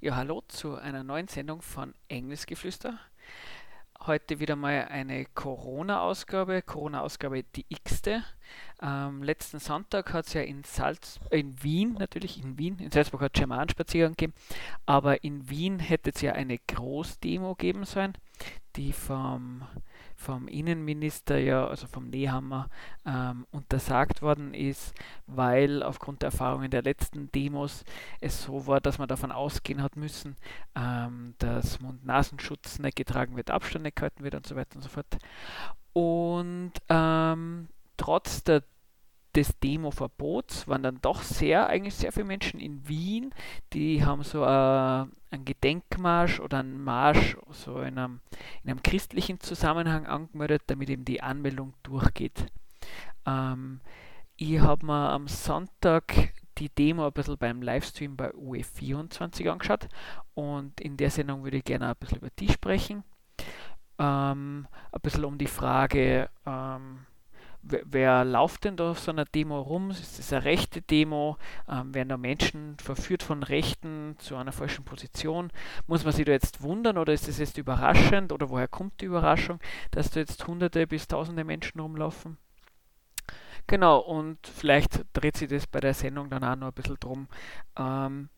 Ja, hallo zu einer neuen Sendung von Engelsgeflüster. Heute wieder mal eine Corona-Ausgabe, Corona-Ausgabe die x-te. Ähm, letzten Sonntag hat es ja in, Salz, in Wien, natürlich in Wien, in Salzburg hat es Germanenspaziergang gegeben, aber in Wien hätte es ja eine Großdemo geben sollen, die vom vom Innenminister ja, also vom Nehammer, ähm, untersagt worden ist, weil aufgrund der Erfahrungen der letzten Demos es so war, dass man davon ausgehen hat müssen, ähm, dass Mund-Nasenschutz nicht getragen wird, Abstand nicht gehalten wird und so weiter und so fort. Und ähm, trotz der des Demo-Verbots waren dann doch sehr, eigentlich sehr viele Menschen in Wien, die haben so äh, einen Gedenkmarsch oder einen Marsch so in einem, in einem christlichen Zusammenhang angemeldet, damit eben die Anmeldung durchgeht. Ähm, ich habe mir am Sonntag die Demo ein bisschen beim Livestream bei UE24 angeschaut und in der Sendung würde ich gerne ein bisschen über die sprechen. Ähm, ein bisschen um die Frage, ähm, wer, wer läuft denn da auf so einer Demo rum? Ist das eine rechte Demo? Ähm, werden da Menschen verführt von Rechten zu einer falschen Position? Muss man sich da jetzt wundern oder ist das jetzt überraschend oder woher kommt die Überraschung, dass da jetzt hunderte bis tausende Menschen rumlaufen? Genau, und vielleicht dreht sich das bei der Sendung dann auch noch ein bisschen drum, ähm,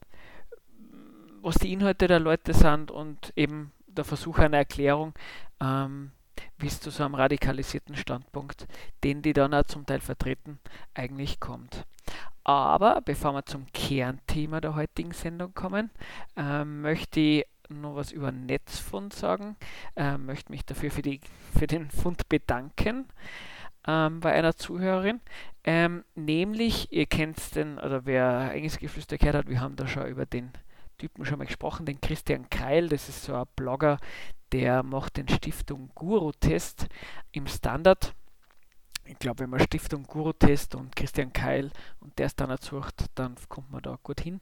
was die Inhalte der Leute sind und eben der Versuch einer Erklärung, ähm, bis zu so einem radikalisierten Standpunkt, den die dann auch zum Teil vertreten, eigentlich kommt. Aber bevor wir zum Kernthema der heutigen Sendung kommen, äh, möchte ich noch was über Netzfund sagen, äh, möchte mich dafür für, die, für den Fund bedanken ähm, bei einer Zuhörerin. Ähm, nämlich, ihr kennt den, oder wer Engelsgeflüster gehört hat, wir haben da schon über den Typen schon mal gesprochen, den Christian Keil, das ist so ein Blogger, der macht den Stiftung Guru-Test im Standard. Ich glaube, wenn man Stiftung Guru-Test und Christian Keil und der Standard sucht, dann kommt man da gut hin.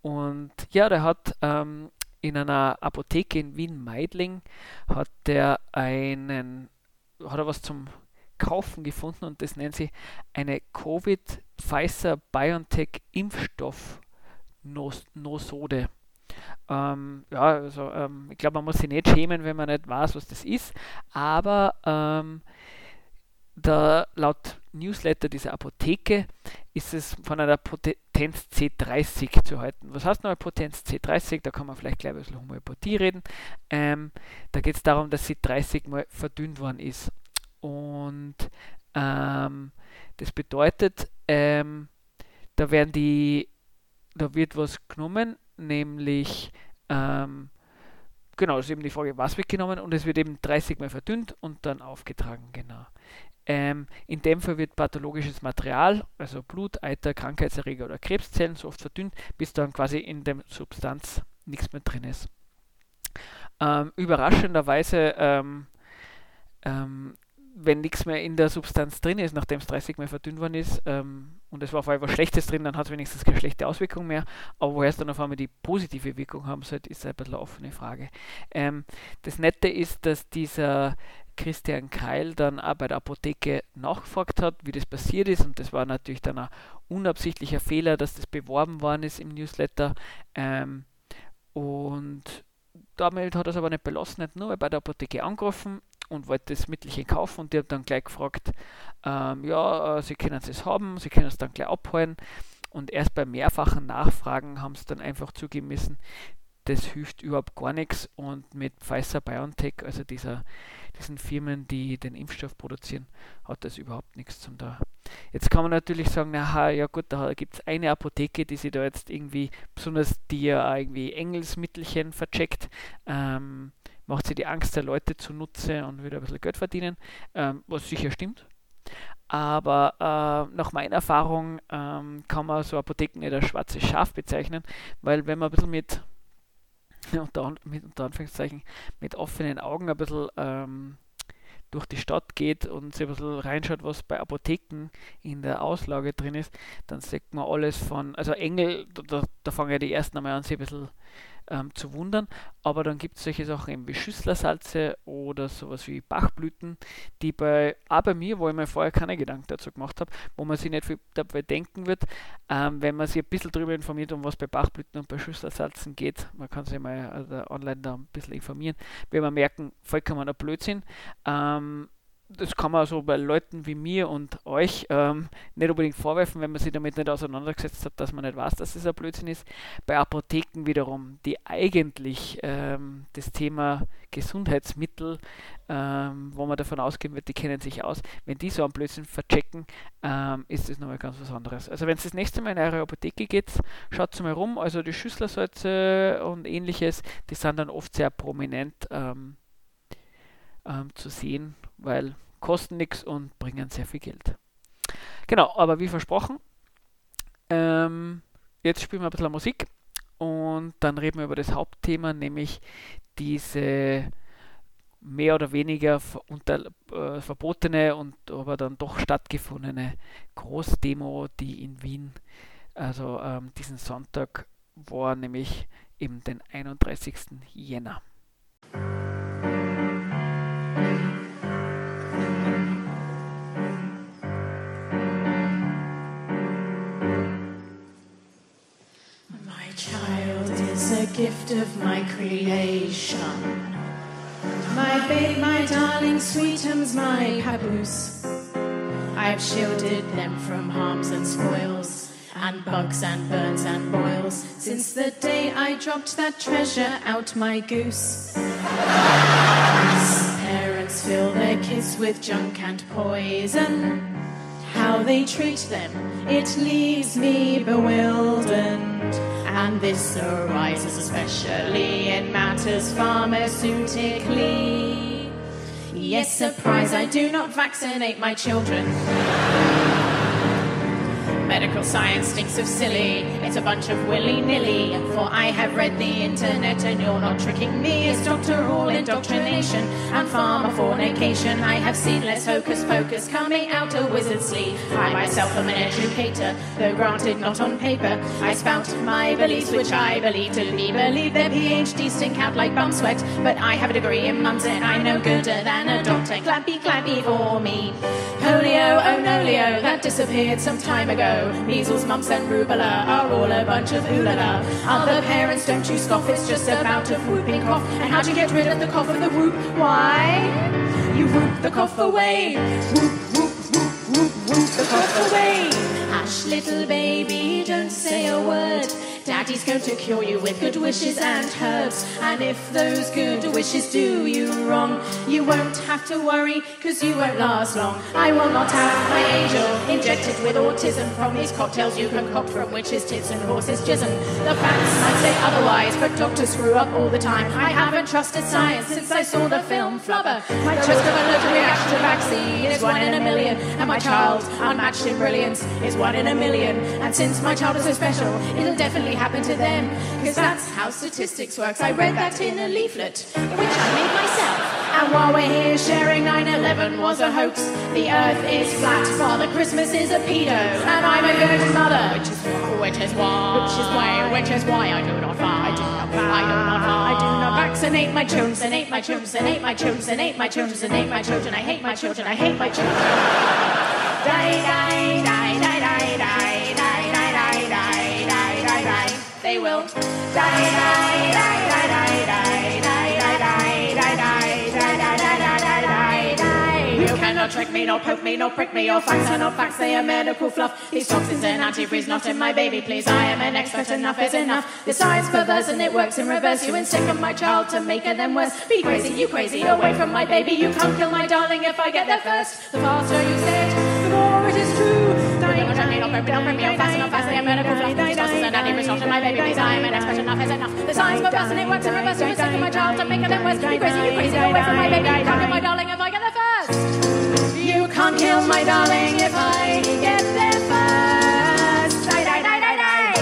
Und ja, der hat ähm, in einer Apotheke in Wien-Meidling hat der einen, hat er was zum Kaufen gefunden und das nennt sich eine Covid-Pfizer-BioNTech-Impfstoff-Nosode. Ähm, ja, also ähm, ich glaube, man muss sich nicht schämen, wenn man nicht weiß, was das ist. Aber ähm, da, laut Newsletter dieser Apotheke ist es von einer Potenz C30 zu halten. Was heißt noch eine Potenz C30? Da kann man vielleicht gleich ein bisschen Homöopathie reden. Ähm, da geht es darum, dass sie 30 mal verdünnt worden ist. Und ähm, das bedeutet, ähm, da werden die, da wird was genommen, nämlich ähm, genau, das ist eben die Frage, was wird genommen und es wird eben 30 Mal verdünnt und dann aufgetragen, genau. Ähm, in dem Fall wird pathologisches Material, also Blut, Eiter, Krankheitserreger oder Krebszellen so oft verdünnt, bis dann quasi in der Substanz nichts mehr drin ist. Ähm, überraschenderweise ähm, ähm wenn nichts mehr in der Substanz drin ist, nachdem es 30 Mal verdünnt worden ist, ähm, und es war vor allem was Schlechtes drin, dann hat es wenigstens keine schlechte Auswirkung mehr. Aber woher es dann auf einmal die positive Wirkung haben sollte, ist ein bisschen eine offene Frage. Ähm, das Nette ist, dass dieser Christian Keil dann auch bei der Apotheke nachgefragt hat, wie das passiert ist. Und das war natürlich dann ein unabsichtlicher Fehler, dass das beworben worden ist im Newsletter. Ähm, und damit hat er es aber nicht belassen, nicht nur bei der Apotheke angerufen und wollte das Mittelchen kaufen und die haben dann gleich gefragt, ähm, ja, äh, sie können es haben, sie können es dann gleich abholen. Und erst bei mehrfachen Nachfragen haben sie dann einfach zugeben müssen, das hilft überhaupt gar nichts und mit Pfizer BioNTech, also dieser, diesen Firmen, die den Impfstoff produzieren, hat das überhaupt nichts zum da. Jetzt kann man natürlich sagen, aha, ja gut, da gibt es eine Apotheke, die sich da jetzt irgendwie, besonders die ja irgendwie Engelsmittelchen vercheckt, ähm, macht sie die Angst der Leute zunutze und will ein bisschen Geld verdienen, ähm, was sicher stimmt. Aber äh, nach meiner Erfahrung ähm, kann man so Apotheken nicht als schwarzes Schaf bezeichnen, weil wenn man ein bisschen mit, unter, mit, unter Anführungszeichen, mit offenen Augen ein bisschen ähm, durch die Stadt geht und sich ein bisschen reinschaut, was bei Apotheken in der Auslage drin ist, dann sieht man alles von, also Engel, da, da fangen ja die ersten einmal an, sich ein bisschen ähm, zu wundern. Aber dann gibt es solche Sachen eben wie Schüsslersalze oder sowas wie Bachblüten, die bei, auch bei mir, wo ich mir vorher keine Gedanken dazu gemacht habe, wo man sich nicht viel dabei denken wird, ähm, wenn man sich ein bisschen darüber informiert, um was bei Bachblüten und bei Schüsslersalzen geht. Man kann sich mal also online da ein bisschen informieren, wenn man merken, vollkommener Blödsinn. Ähm, das kann man so bei Leuten wie mir und euch ähm, nicht unbedingt vorwerfen, wenn man sich damit nicht auseinandergesetzt hat, dass man nicht weiß, dass es ein Blödsinn ist. Bei Apotheken wiederum, die eigentlich ähm, das Thema Gesundheitsmittel, ähm, wo man davon ausgehen wird, die kennen sich aus, wenn die so einen Blödsinn verchecken, ähm, ist das nochmal ganz was anderes. Also wenn es das nächste Mal in eure Apotheke geht, schaut mal rum, also die Schüsslersalze und ähnliches, die sind dann oft sehr prominent ähm, ähm, zu sehen, weil kosten nichts und bringen sehr viel Geld. Genau, aber wie versprochen, ähm, jetzt spielen wir ein bisschen Musik und dann reden wir über das Hauptthema, nämlich diese mehr oder weniger unter, äh, verbotene und aber dann doch stattgefundene Großdemo, die in Wien, also ähm, diesen Sonntag war, nämlich eben den 31. Jänner. Gift of my creation. My babe, my darling, sweetums, my papoose. I've shielded them from harms and spoils, and bugs and burns and boils, since the day I dropped that treasure out my goose. Parents fill their kids with junk and poison. How they treat them, it leaves me bewildered and this arises especially in matters pharmaceutically. Yes, surprise, I do not vaccinate my children. Medical science stinks of silly. It's a bunch of willy nilly. For I have read the internet and you're not tricking me. It's doctoral indoctrination and pharma fornication. I have seen less hocus pocus coming out of wizard's sleeve. I myself am an educator, though granted not on paper. I spout my beliefs, which I believe to be believed. Their PhDs stink out like bum sweat. But I have a degree in mums and I know gooder than a doctor. Clappy, clappy for me. Polio, oh no, Leo, that disappeared some time ago. Measles, mumps, and rubella are all a bunch of oolala. Other parents, don't you scoff, it's just a bout of whooping cough. And how do you get rid of the cough of the whoop? Why? You whoop the cough away. Whoop, whoop, whoop, whoop, whoop the cough away. Hush, little baby, don't say a word. Daddy's going to cure you with good wishes and herbs. And if those good wishes do you wrong, you won't have to worry, cause you won't last long. I will not have my angel injected with autism from these cocktails you concoct from witches' tits and horses' jism. The facts might say otherwise, but doctors screw up all the time. I haven't trusted science since I saw the film Flubber. My risk of allergic reaction to vaccine is one in a million, and my child, unmatched in brilliance, is one in a million. And since my child is so special, it'll definitely happen to them. Because that's how statistics works. I read that in a leaflet, which I made myself. And while we're here sharing 9-11 was a hoax, the earth is flat, Father Christmas is a pedo, and I'm a good mother. Which is why, which is why, which is why, which is why I do not I do not I do not I do not vaccinate my children, and hate my children, and hate my children, and hate my children, and hate my children, I hate my children, I hate my children. Die, die, die, die, die. You cannot trick me, nor poke me, nor prick me. Your facts are not facts, they are medical fluff. These toxins and antifreeze not in my baby, please. I am an expert, enough is enough. The science perverse and it works in reverse. You instinct on my child to make her then worse. Be crazy, you crazy, away from my baby. You can't kill my darling if I get there first. The faster you say it, the more it is true. Don't me, don't break me, don't break me, I'm fast enough, fast, I am medical fluff. These toxins and antifreeze not in my baby, please. I am an expert, enough is enough. The science perverse and it works in reverse. You instinct on my child to make her then worse. Be crazy, you crazy, away from my baby. You can't kill my darling if I get there first. You can't kill my darling if I get there first. Die, die, die, die, die.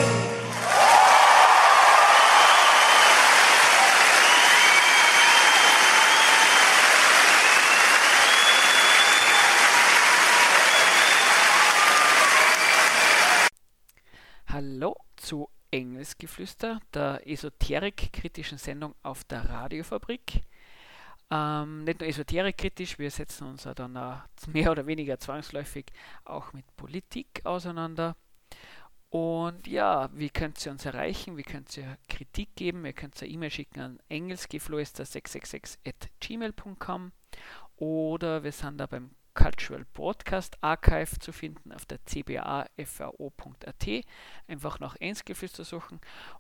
Hallo zu Engelsgeflüster, der esoterik-kritischen Sendung auf der Radiofabrik. Ähm, nicht nur esoterik-kritisch, wir setzen uns ja dann mehr oder weniger zwangsläufig auch mit Politik auseinander. Und ja, wie könnt ihr uns erreichen? Wie könnt ihr Kritik geben? Ihr könnt eine E-Mail schicken an engelsgeflüster666 oder wir sind da beim Cultural Broadcast Archive zu finden auf der cbafvo.at. Einfach nach Engelsgeflüster suchen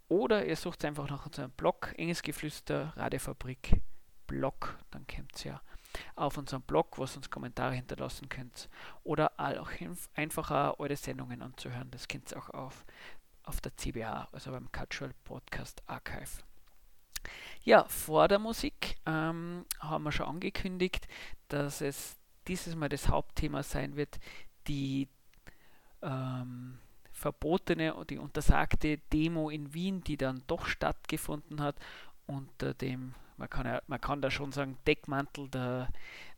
oder ihr sucht einfach nach unserem Blog Engelsgeflüster Radiofabrik Blog. Dann kommt ihr ja auf unserem Blog, wo ihr uns Kommentare hinterlassen könnt. Oder auch einfacher eure Sendungen anzuhören. Das könnt ihr auch auf, auf der CBA, also beim Cultural Podcast Archive. Ja, vor der Musik ähm, haben wir schon angekündigt, dass es dieses Mal das Hauptthema sein wird, die ähm, verbotene und die untersagte Demo in Wien, die dann doch stattgefunden hat unter dem man kann, ja, man kann da schon sagen, Deckmantel der,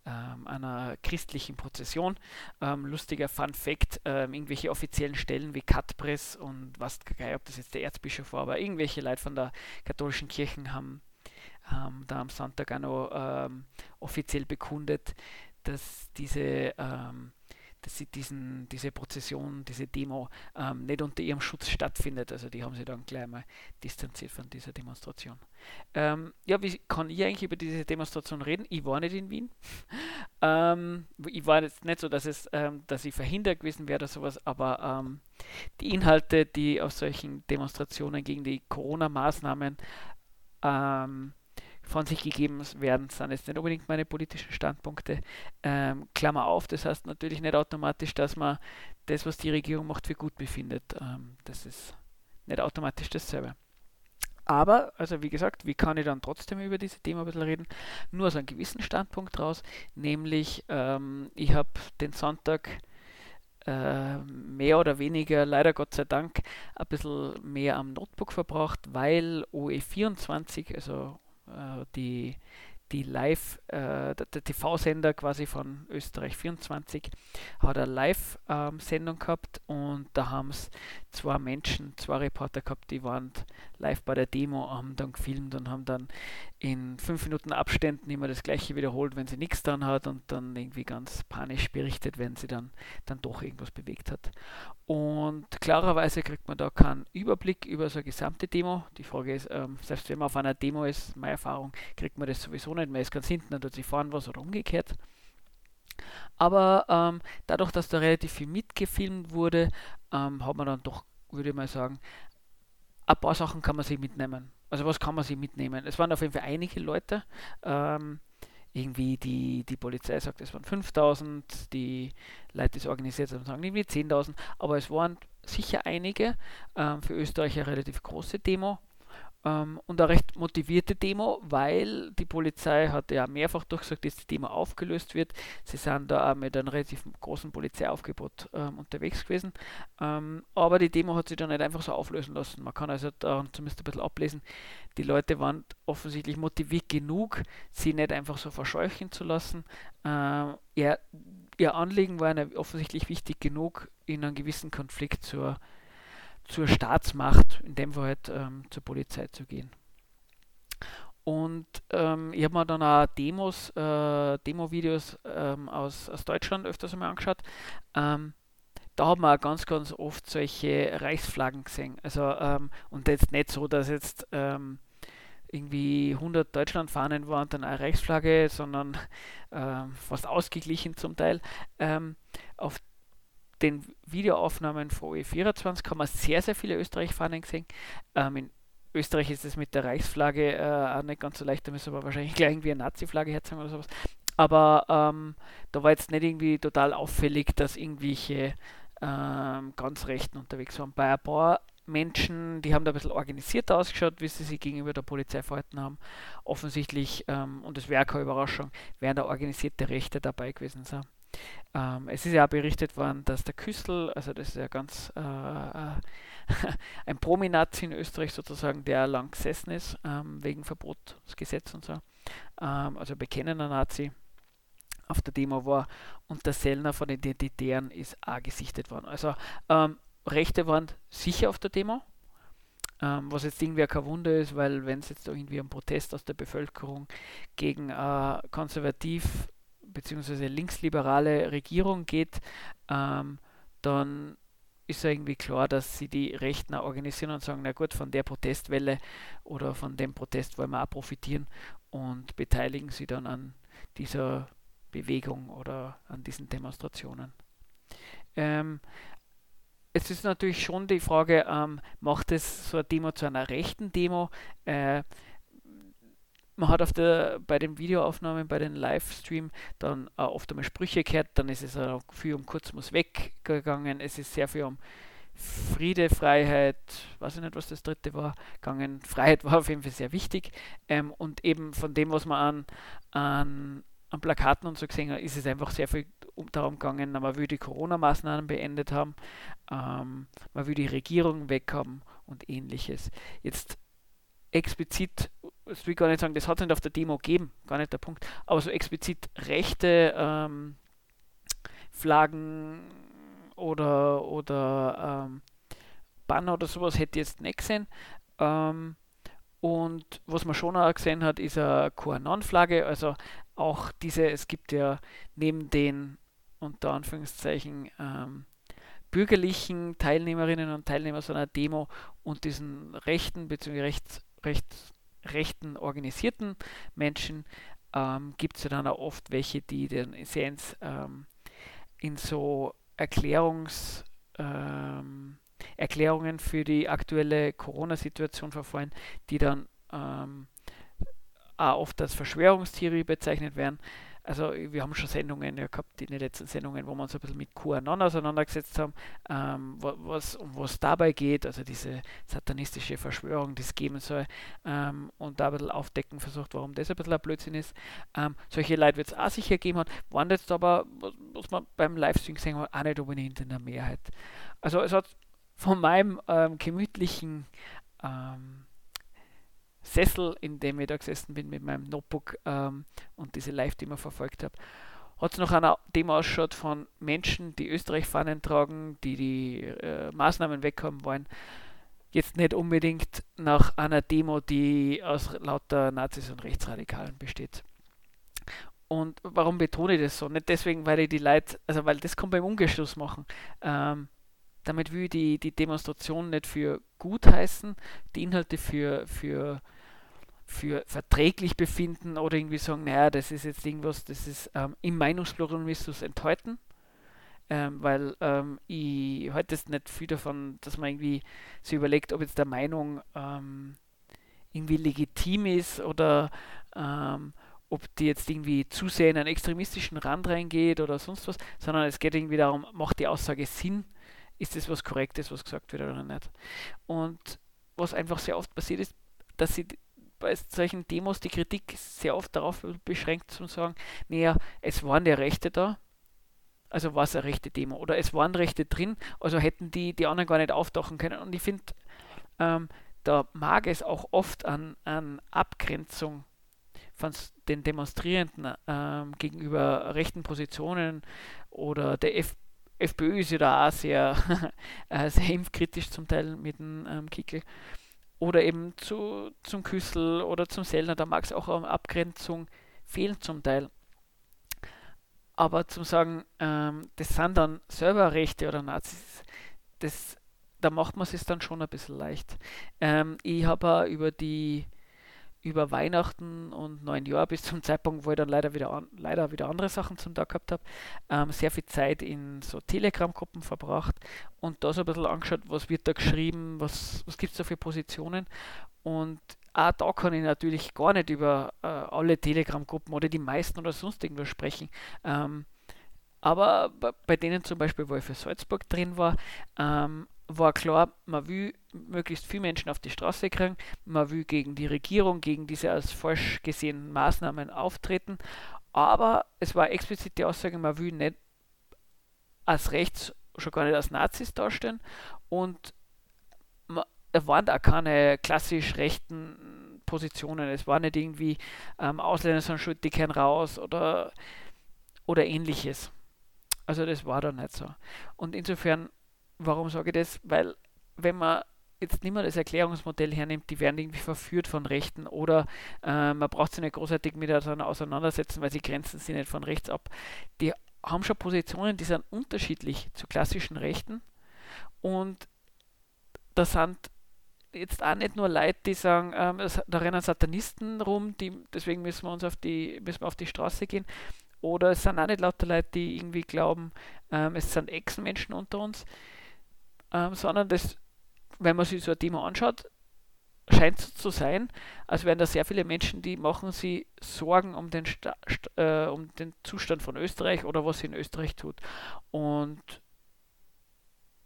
ähm, einer christlichen Prozession. Ähm, lustiger Fun Fact: ähm, irgendwelche offiziellen Stellen wie Katpress und was, ob das jetzt der Erzbischof war, aber irgendwelche Leute von der katholischen Kirche haben, haben da am Sonntag auch noch ähm, offiziell bekundet, dass diese ähm, dass sie diesen, diese Prozession, diese Demo ähm, nicht unter ihrem Schutz stattfindet. Also die haben sich dann gleich mal distanziert von dieser Demonstration. Ähm, ja, wie kann ich eigentlich über diese Demonstration reden? Ich war nicht in Wien. ähm, ich war jetzt nicht so, dass, es, ähm, dass ich verhindert gewesen wäre oder sowas, aber ähm, die Inhalte, die auf solchen Demonstrationen gegen die Corona-Maßnahmen ähm, von sich gegeben werden, sind jetzt nicht unbedingt meine politischen Standpunkte. Ähm, Klammer auf, das heißt natürlich nicht automatisch, dass man das, was die Regierung macht, für gut befindet. Ähm, das ist nicht automatisch dasselbe. Aber, also wie gesagt, wie kann ich dann trotzdem über diese Thema ein bisschen reden? Nur aus einem gewissen Standpunkt raus, nämlich ähm, ich habe den Sonntag äh, mehr oder weniger, leider Gott sei Dank, ein bisschen mehr am Notebook verbracht, weil OE24, also die, die Live, äh, der, der TV-Sender quasi von Österreich 24 hat eine Live-Sendung ähm, gehabt und da haben es zwei Menschen, zwei Reporter gehabt, die waren live bei der Demo, haben dann gefilmt und haben dann in fünf Minuten Abständen immer das gleiche wiederholt, wenn sie nichts dran hat und dann irgendwie ganz panisch berichtet, wenn sie dann, dann doch irgendwas bewegt hat. Und klarerweise kriegt man da keinen Überblick über so eine gesamte Demo. Die Frage ist, ähm, selbst wenn man auf einer Demo ist, meine Erfahrung, kriegt man das sowieso nicht. Man ist ganz hinten, dann tut sie fahren was oder umgekehrt. Aber ähm, dadurch, dass da relativ viel mitgefilmt wurde, ähm, hat man dann doch, würde ich mal sagen, ein paar Sachen kann man sich mitnehmen. Also was kann man sich mitnehmen? Es waren auf jeden Fall einige Leute. Ähm, irgendwie die, die Polizei sagt, es waren 5000, die Leute, die es organisiert haben, sagen irgendwie 10.000, aber es waren sicher einige, ähm, für Österreich eine relativ große Demo ähm, und eine recht motivierte Demo, weil die Polizei hat ja mehrfach durchgesagt, dass die Demo aufgelöst wird. Sie sind da auch mit einem relativ großen Polizeiaufgebot ähm, unterwegs gewesen. Ähm, aber die Demo hat sich dann nicht einfach so auflösen lassen. Man kann also daran zumindest ein bisschen ablesen, die Leute waren offensichtlich motiviert genug, sie nicht einfach so verscheuchen zu lassen. Ähm, ja, ihr Anliegen war offensichtlich wichtig genug, in einem gewissen Konflikt zur zur Staatsmacht, in dem Fall halt ähm, zur Polizei zu gehen. Und ähm, ich habe mir dann auch Demos, äh, Demo-Videos ähm, aus, aus Deutschland öfters einmal angeschaut. Ähm, da haben wir ganz, ganz oft solche Reichsflaggen gesehen. Also, ähm, und jetzt nicht so, dass jetzt ähm, irgendwie 100 Deutschlandfahnen waren dann eine Reichsflagge, sondern fast ausgeglichen zum Teil. auf den Videoaufnahmen von OE24 haben wir sehr, sehr viele Österreich-Fahnen gesehen. Ähm, in Österreich ist es mit der Reichsflagge äh, auch nicht ganz so leicht, da müssen wir wahrscheinlich gleich irgendwie eine Nazi-Flagge herzeigen oder sowas. Aber ähm, da war jetzt nicht irgendwie total auffällig, dass irgendwelche ähm, ganz Rechten unterwegs waren. Bei ein paar Menschen, die haben da ein bisschen organisierter ausgeschaut, wie sie sich gegenüber der Polizei verhalten haben. Offensichtlich, ähm, und es wäre keine Überraschung, wären da organisierte Rechte dabei gewesen sein. Ähm, es ist ja auch berichtet worden, dass der Küssel, also das ist ja ganz äh, äh ein Prominazi in Österreich sozusagen, der lang gesessen ist, ähm, wegen Verbotsgesetz und so, ähm, also bekennender Nazi, auf der Demo war und der Sellner von den Identitären ist auch gesichtet worden. Also ähm, Rechte waren sicher auf der Demo, ähm, was jetzt irgendwie kein Wunder ist, weil wenn es jetzt irgendwie ein Protest aus der Bevölkerung gegen äh, konservativ bzw. linksliberale Regierung geht, ähm, dann ist ja irgendwie klar, dass sie die Rechten organisieren und sagen, na gut, von der Protestwelle oder von dem Protest wollen wir auch profitieren und beteiligen sie dann an dieser Bewegung oder an diesen Demonstrationen. Ähm, es ist natürlich schon die Frage, ähm, macht es so eine Demo zu einer rechten Demo? Äh, man hat auf der, bei den Videoaufnahmen, bei den Livestream dann äh, oft einmal Sprüche gehört, dann ist es auch viel um kurz muss weggegangen, es ist sehr viel um Friede, Freiheit, weiß ich nicht, was das dritte war, gegangen. Freiheit war auf jeden Fall sehr wichtig. Ähm, und eben von dem, was man an, an, an Plakaten und so gesehen hat, ist es einfach sehr viel um, darum gegangen, man will die Corona-Maßnahmen beendet haben, ähm, man will die Regierung weghaben und ähnliches. Jetzt explizit, das will ich gar nicht sagen, das hat es nicht auf der Demo gegeben, gar nicht der Punkt, aber so explizit rechte ähm, Flaggen oder, oder ähm, Banner oder sowas hätte ich jetzt nicht gesehen. Ähm, und was man schon auch gesehen hat, ist eine QAnon-Flagge, also auch diese, es gibt ja neben den unter Anführungszeichen ähm, bürgerlichen Teilnehmerinnen und Teilnehmern so einer Demo und diesen rechten bzw. Rechts, rechts, rechten organisierten Menschen ähm, gibt es ja dann auch oft welche, die sehr ins, ähm, in so Erklärungs, ähm, Erklärungen für die aktuelle Corona-Situation verfallen, die dann ähm, auch oft als Verschwörungstheorie bezeichnet werden. Also wir haben schon Sendungen ja, gehabt, in den letzten Sendungen, wo wir uns ein bisschen mit QAnon auseinandergesetzt haben, ähm, was, um was dabei geht, also diese satanistische Verschwörung, die es geben soll, ähm, und da ein bisschen aufdecken versucht, warum das ein bisschen ein Blödsinn ist. Ähm, solche Leute wird es auch sicher geben hat, waren jetzt aber, was, was man beim Livestream gesehen hat, auch nicht unbedingt in der Mehrheit. Also es hat von meinem ähm, gemütlichen ähm, Sessel, in dem ich da gesessen bin mit meinem Notebook ähm, und diese Live-Demo verfolgt habe, hat es noch eine Demo ausschaut von Menschen, die Österreich-Fahnen tragen, die die äh, Maßnahmen weghaben wollen. Jetzt nicht unbedingt nach einer Demo, die aus lauter Nazis und Rechtsradikalen besteht. Und warum betone ich das so? Nicht deswegen, weil ich die Leute, also weil das kann beim Umgeschluss machen. Ähm, damit will ich die, die Demonstration nicht für gut heißen, die Inhalte für, für, für verträglich befinden oder irgendwie sagen, naja, das ist jetzt irgendwas, das ist ähm, im Meinungspluralismus enthalten. Ähm, weil ähm, ich halte jetzt nicht viel davon, dass man irgendwie sich überlegt, ob jetzt der Meinung ähm, irgendwie legitim ist oder ähm, ob die jetzt irgendwie zu sehr in einen extremistischen Rand reingeht oder sonst was, sondern es geht irgendwie darum, macht die Aussage Sinn ist das was Korrektes, was gesagt wird oder nicht. Und was einfach sehr oft passiert ist, dass sie bei solchen Demos die Kritik sehr oft darauf beschränkt zu sagen, naja, es waren ja Rechte da, also war es eine rechte Demo oder es waren Rechte drin, also hätten die die anderen gar nicht auftauchen können. Und ich finde, ähm, da mag es auch oft an, an Abgrenzung von den Demonstrierenden ähm, gegenüber rechten Positionen oder der F FPÖ ist ja da auch sehr, äh, sehr impfkritisch zum Teil mit dem ähm, Kickel. Oder eben zu, zum Küssel oder zum Sellner, da mag es auch eine Abgrenzung fehlen zum Teil. Aber zum sagen, ähm, das sind dann selber Rechte oder Nazis, das, da macht man es dann schon ein bisschen leicht. Ähm, ich habe über die über Weihnachten und neun Jahr bis zum Zeitpunkt, wo ich dann leider wieder, an, leider wieder andere Sachen zum Tag gehabt habe, ähm, sehr viel Zeit in so Telegram-Gruppen verbracht und da so ein bisschen angeschaut, was wird da geschrieben, was, was gibt es da für Positionen und auch da kann ich natürlich gar nicht über äh, alle Telegram-Gruppen oder die meisten oder sonst irgendwas sprechen. Ähm, aber bei denen zum Beispiel, wo ich für Salzburg drin war, ähm, war klar, man will möglichst viele Menschen auf die Straße kriegen, man will gegen die Regierung, gegen diese als falsch gesehenen Maßnahmen auftreten, aber es war explizit die Aussage, man will nicht als rechts, schon gar nicht als Nazis darstellen und es waren da keine klassisch rechten Positionen, es war nicht irgendwie ähm, Ausländer sind schuld, die kennen raus oder, oder ähnliches. Also das war da nicht so. Und insofern Warum sage ich das? Weil wenn man jetzt mehr das Erklärungsmodell hernimmt, die werden irgendwie verführt von Rechten oder äh, man braucht sich nicht großartig miteinander auseinandersetzen, weil sie grenzen sich nicht von rechts ab. Die haben schon Positionen, die sind unterschiedlich zu klassischen Rechten und da sind jetzt auch nicht nur Leute, die sagen, ähm, da rennen Satanisten rum, die, deswegen müssen wir uns auf die, müssen wir auf die Straße gehen. Oder es sind auch nicht lauter Leute, die irgendwie glauben, ähm, es sind Echsenmenschen unter uns, ähm, sondern das wenn man sich so ein Thema anschaut, scheint es zu sein, als wären da sehr viele Menschen, die machen sich Sorgen um den, Sta äh, um den Zustand von Österreich oder was sie in Österreich tut. Und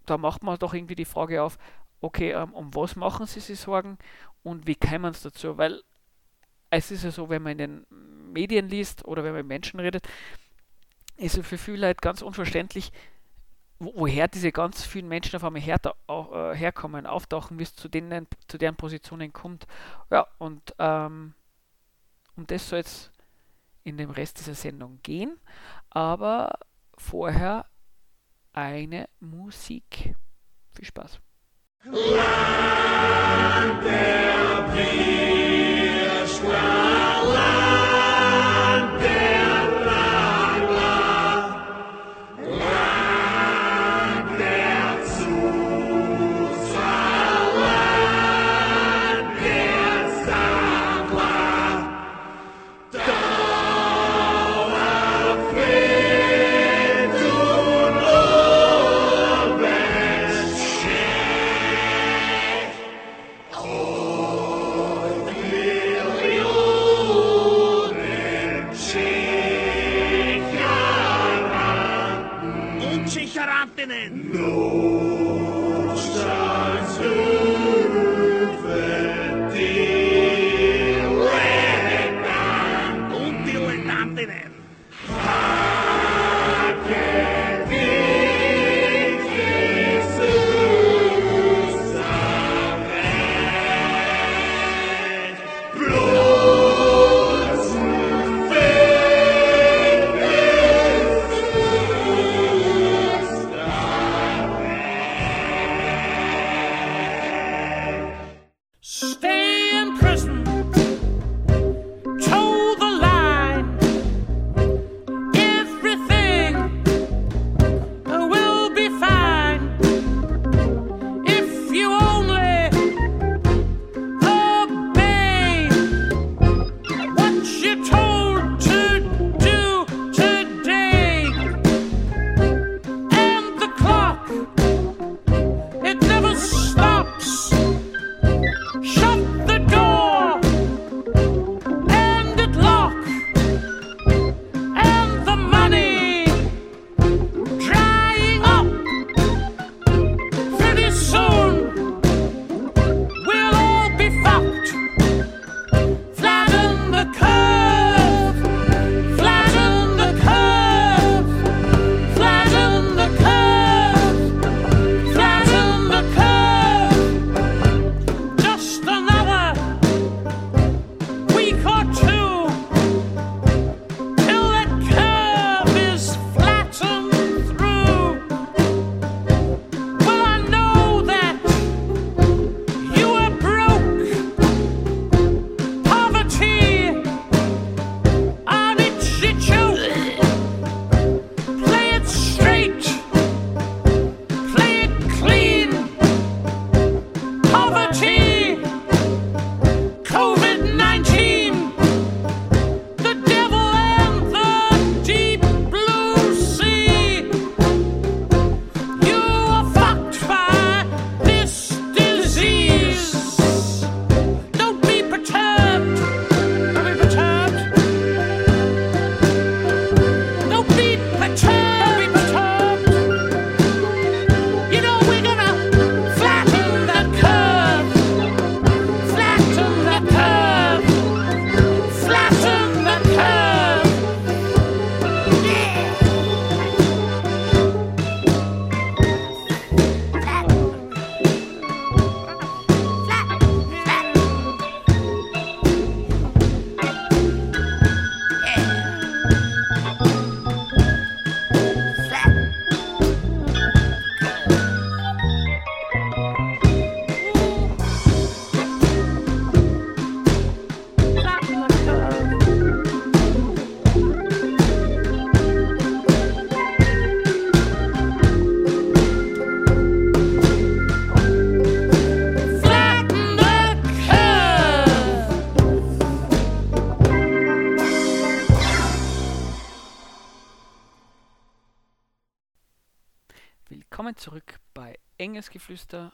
da macht man doch irgendwie die Frage auf, okay, ähm, um was machen sie sich Sorgen und wie kämen es dazu? Weil es ist ja so, wenn man in den Medien liest oder wenn man mit Menschen redet, ist es für viele Leute ganz unverständlich, woher diese ganz vielen Menschen auf einmal her, äh, herkommen, auftauchen, wie es zu, denen, zu deren Positionen kommt. Ja, und ähm, um das soll es in dem Rest dieser Sendung gehen. Aber vorher eine Musik. Viel Spaß. Land der bei Engelsgeflüster,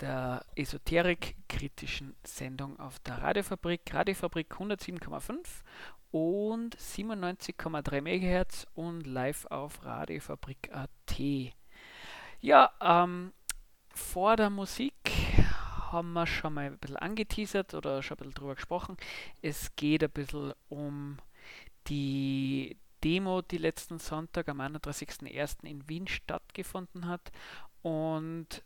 der esoterik-kritischen Sendung auf der Radiofabrik, Radiofabrik 107,5 und 97,3 MHz und live auf Radiofabrik.at. Ja, ähm, vor der Musik haben wir schon mal ein bisschen angeteasert oder schon ein bisschen drüber gesprochen. Es geht ein bisschen um die Demo, die letzten Sonntag am 31.01. in Wien stattgefunden hat. Und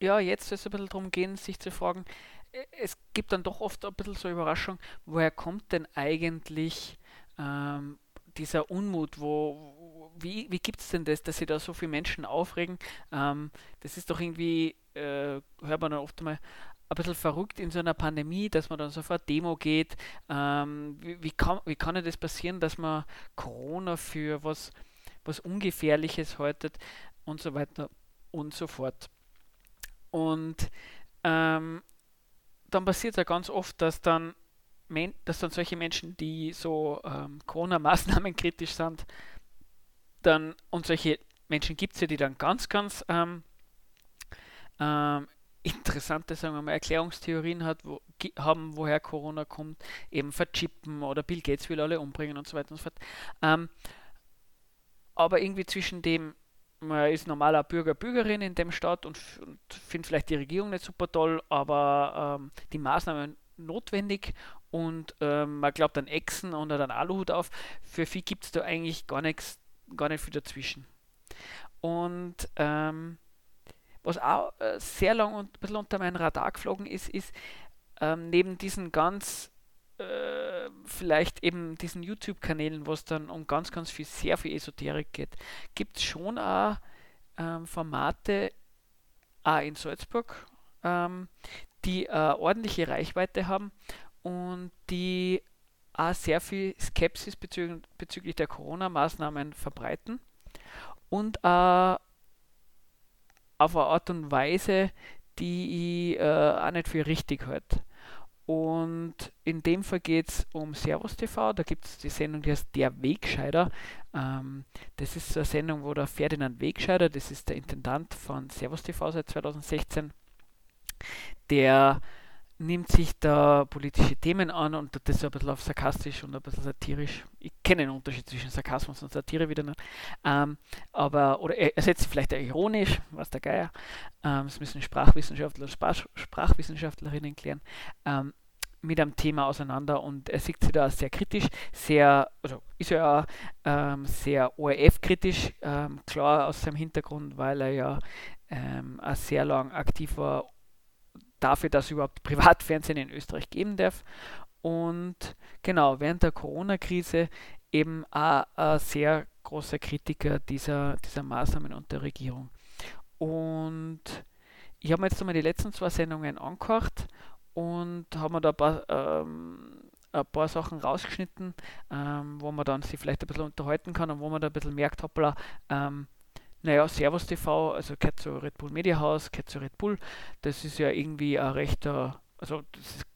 ja, jetzt soll es ein bisschen darum gehen, sich zu fragen, äh, es gibt dann doch oft ein bisschen so Überraschung, woher kommt denn eigentlich ähm, dieser Unmut, wo, wie, wie gibt es denn das, dass sich da so viele Menschen aufregen? Ähm, das ist doch irgendwie, äh, hört man dann oft mal, ein bisschen verrückt in so einer Pandemie, dass man dann sofort Demo geht. Ähm, wie, wie, kann, wie kann das passieren, dass man Corona für was, was Ungefährliches haltet und so weiter und so fort. Und ähm, dann passiert es ja ganz oft, dass dann, dass dann solche Menschen, die so ähm, Corona-Maßnahmen kritisch sind, dann, und solche Menschen gibt es ja, die dann ganz, ganz ähm, ähm, interessante, sagen wir mal, Erklärungstheorien hat, wo, haben, woher Corona kommt, eben verchippen oder Bill Gates will alle umbringen und so weiter und so fort. Ähm, aber irgendwie zwischen dem, man ist normaler Bürger, Bürgerin in dem Staat und, und findet vielleicht die Regierung nicht super toll, aber ähm, die Maßnahmen notwendig und ähm, man glaubt an Echsen und an Aluhut auf. Für viel gibt es da eigentlich gar nichts, gar nicht viel dazwischen. Und ähm, was auch äh, sehr lang und ein bisschen unter meinen Radar geflogen ist, ist ähm, neben diesen ganz vielleicht eben diesen YouTube-Kanälen, wo es dann um ganz, ganz viel, sehr viel Esoterik geht, gibt es schon auch ähm, Formate auch in Salzburg, ähm, die äh, ordentliche Reichweite haben und die auch sehr viel Skepsis bezü bezüglich der Corona-Maßnahmen verbreiten und äh, auf eine Art und Weise, die ich äh, auch nicht für richtig halte. Und in dem Fall geht es um Servus TV. Da gibt es die Sendung, die heißt Der Wegscheider. Ähm, das ist eine Sendung, wo der Ferdinand Wegscheider, das ist der Intendant von Servus TV seit 2016, der nimmt sich da politische Themen an und das ein bisschen auf sarkastisch und ein bisschen satirisch. Ich kenne den Unterschied zwischen Sarkasmus und Satire wieder nicht. Ähm, aber, oder er setzt vielleicht ironisch, was der Geier. Ähm, das müssen Sprachwissenschaftler, Sprach, Sprachwissenschaftlerinnen klären. Ähm, mit einem Thema auseinander und er sieht sich da sehr kritisch, sehr, also ist ja ähm, sehr ORF-kritisch, ähm, klar aus seinem Hintergrund, weil er ja ähm, sehr lang aktiv war dafür, dass überhaupt Privatfernsehen in Österreich geben darf. Und genau, während der Corona-Krise eben auch ein sehr großer Kritiker dieser, dieser Maßnahmen und der Regierung. Und ich habe mir jetzt einmal die letzten zwei Sendungen angehört und habe mir da ein paar, ähm, ein paar Sachen rausgeschnitten, ähm, wo man dann sich vielleicht ein bisschen unterhalten kann und wo man da ein bisschen merkt, hoppla, ähm, naja, Servus TV, also gehört zu Red Bull Media House, gehört zu Red Bull. Das ist ja irgendwie ein rechter, also das ist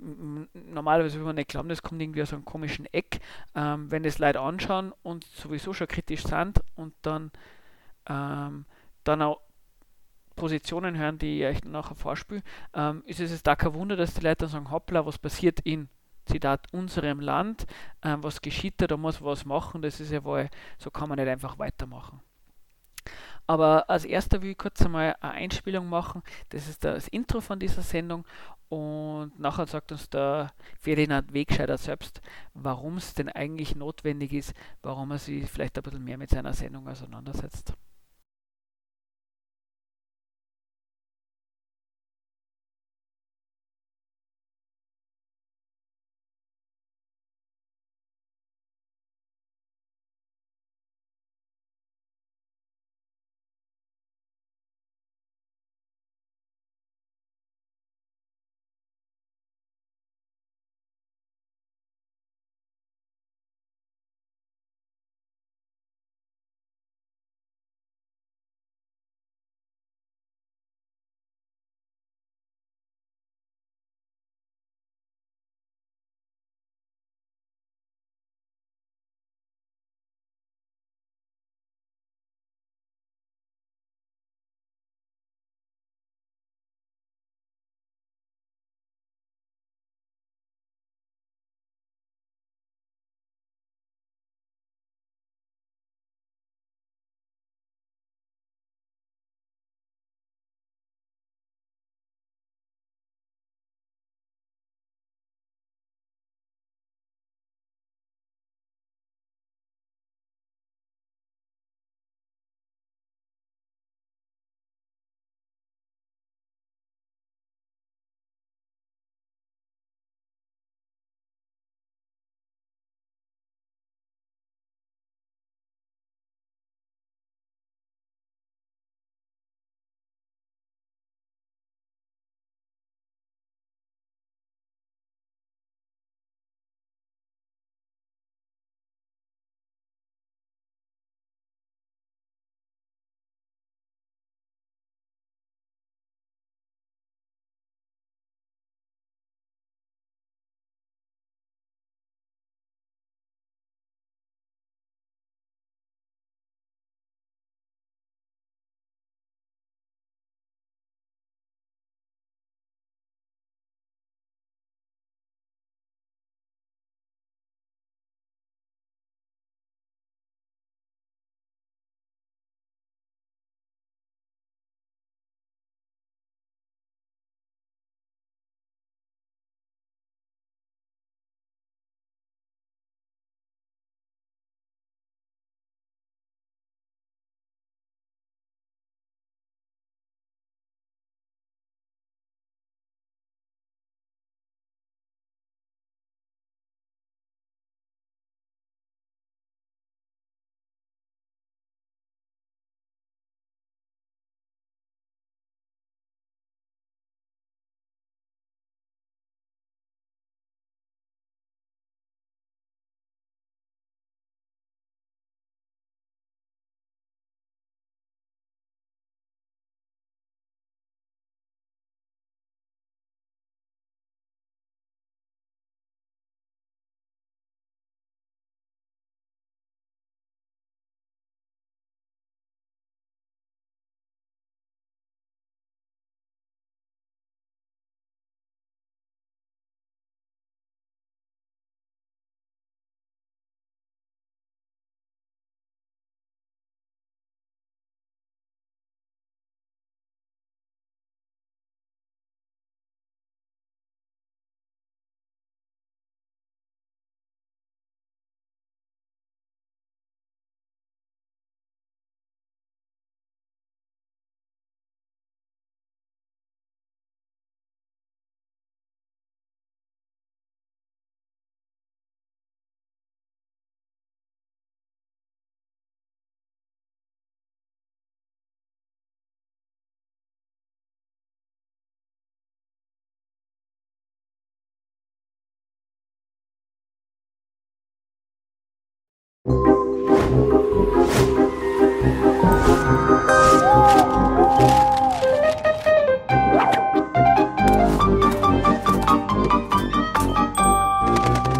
normalerweise würde man nicht glauben, das kommt irgendwie aus einem komischen Eck. Ähm, wenn das Leute anschauen und sowieso schon kritisch sind und dann, ähm, dann auch Positionen hören, die ich euch nachher vorspiele, ähm, ist es da kein Wunder, dass die Leute dann sagen, hoppla, was passiert in Zitat unserem Land, ähm, was geschieht da, da muss was machen, das ist ja wohl, so kann man nicht einfach weitermachen. Aber als erster will ich kurz einmal eine Einspielung machen. Das ist das Intro von dieser Sendung und nachher sagt uns der Ferdinand Wegscheider selbst, warum es denn eigentlich notwendig ist, warum er sich vielleicht ein bisschen mehr mit seiner Sendung auseinandersetzt.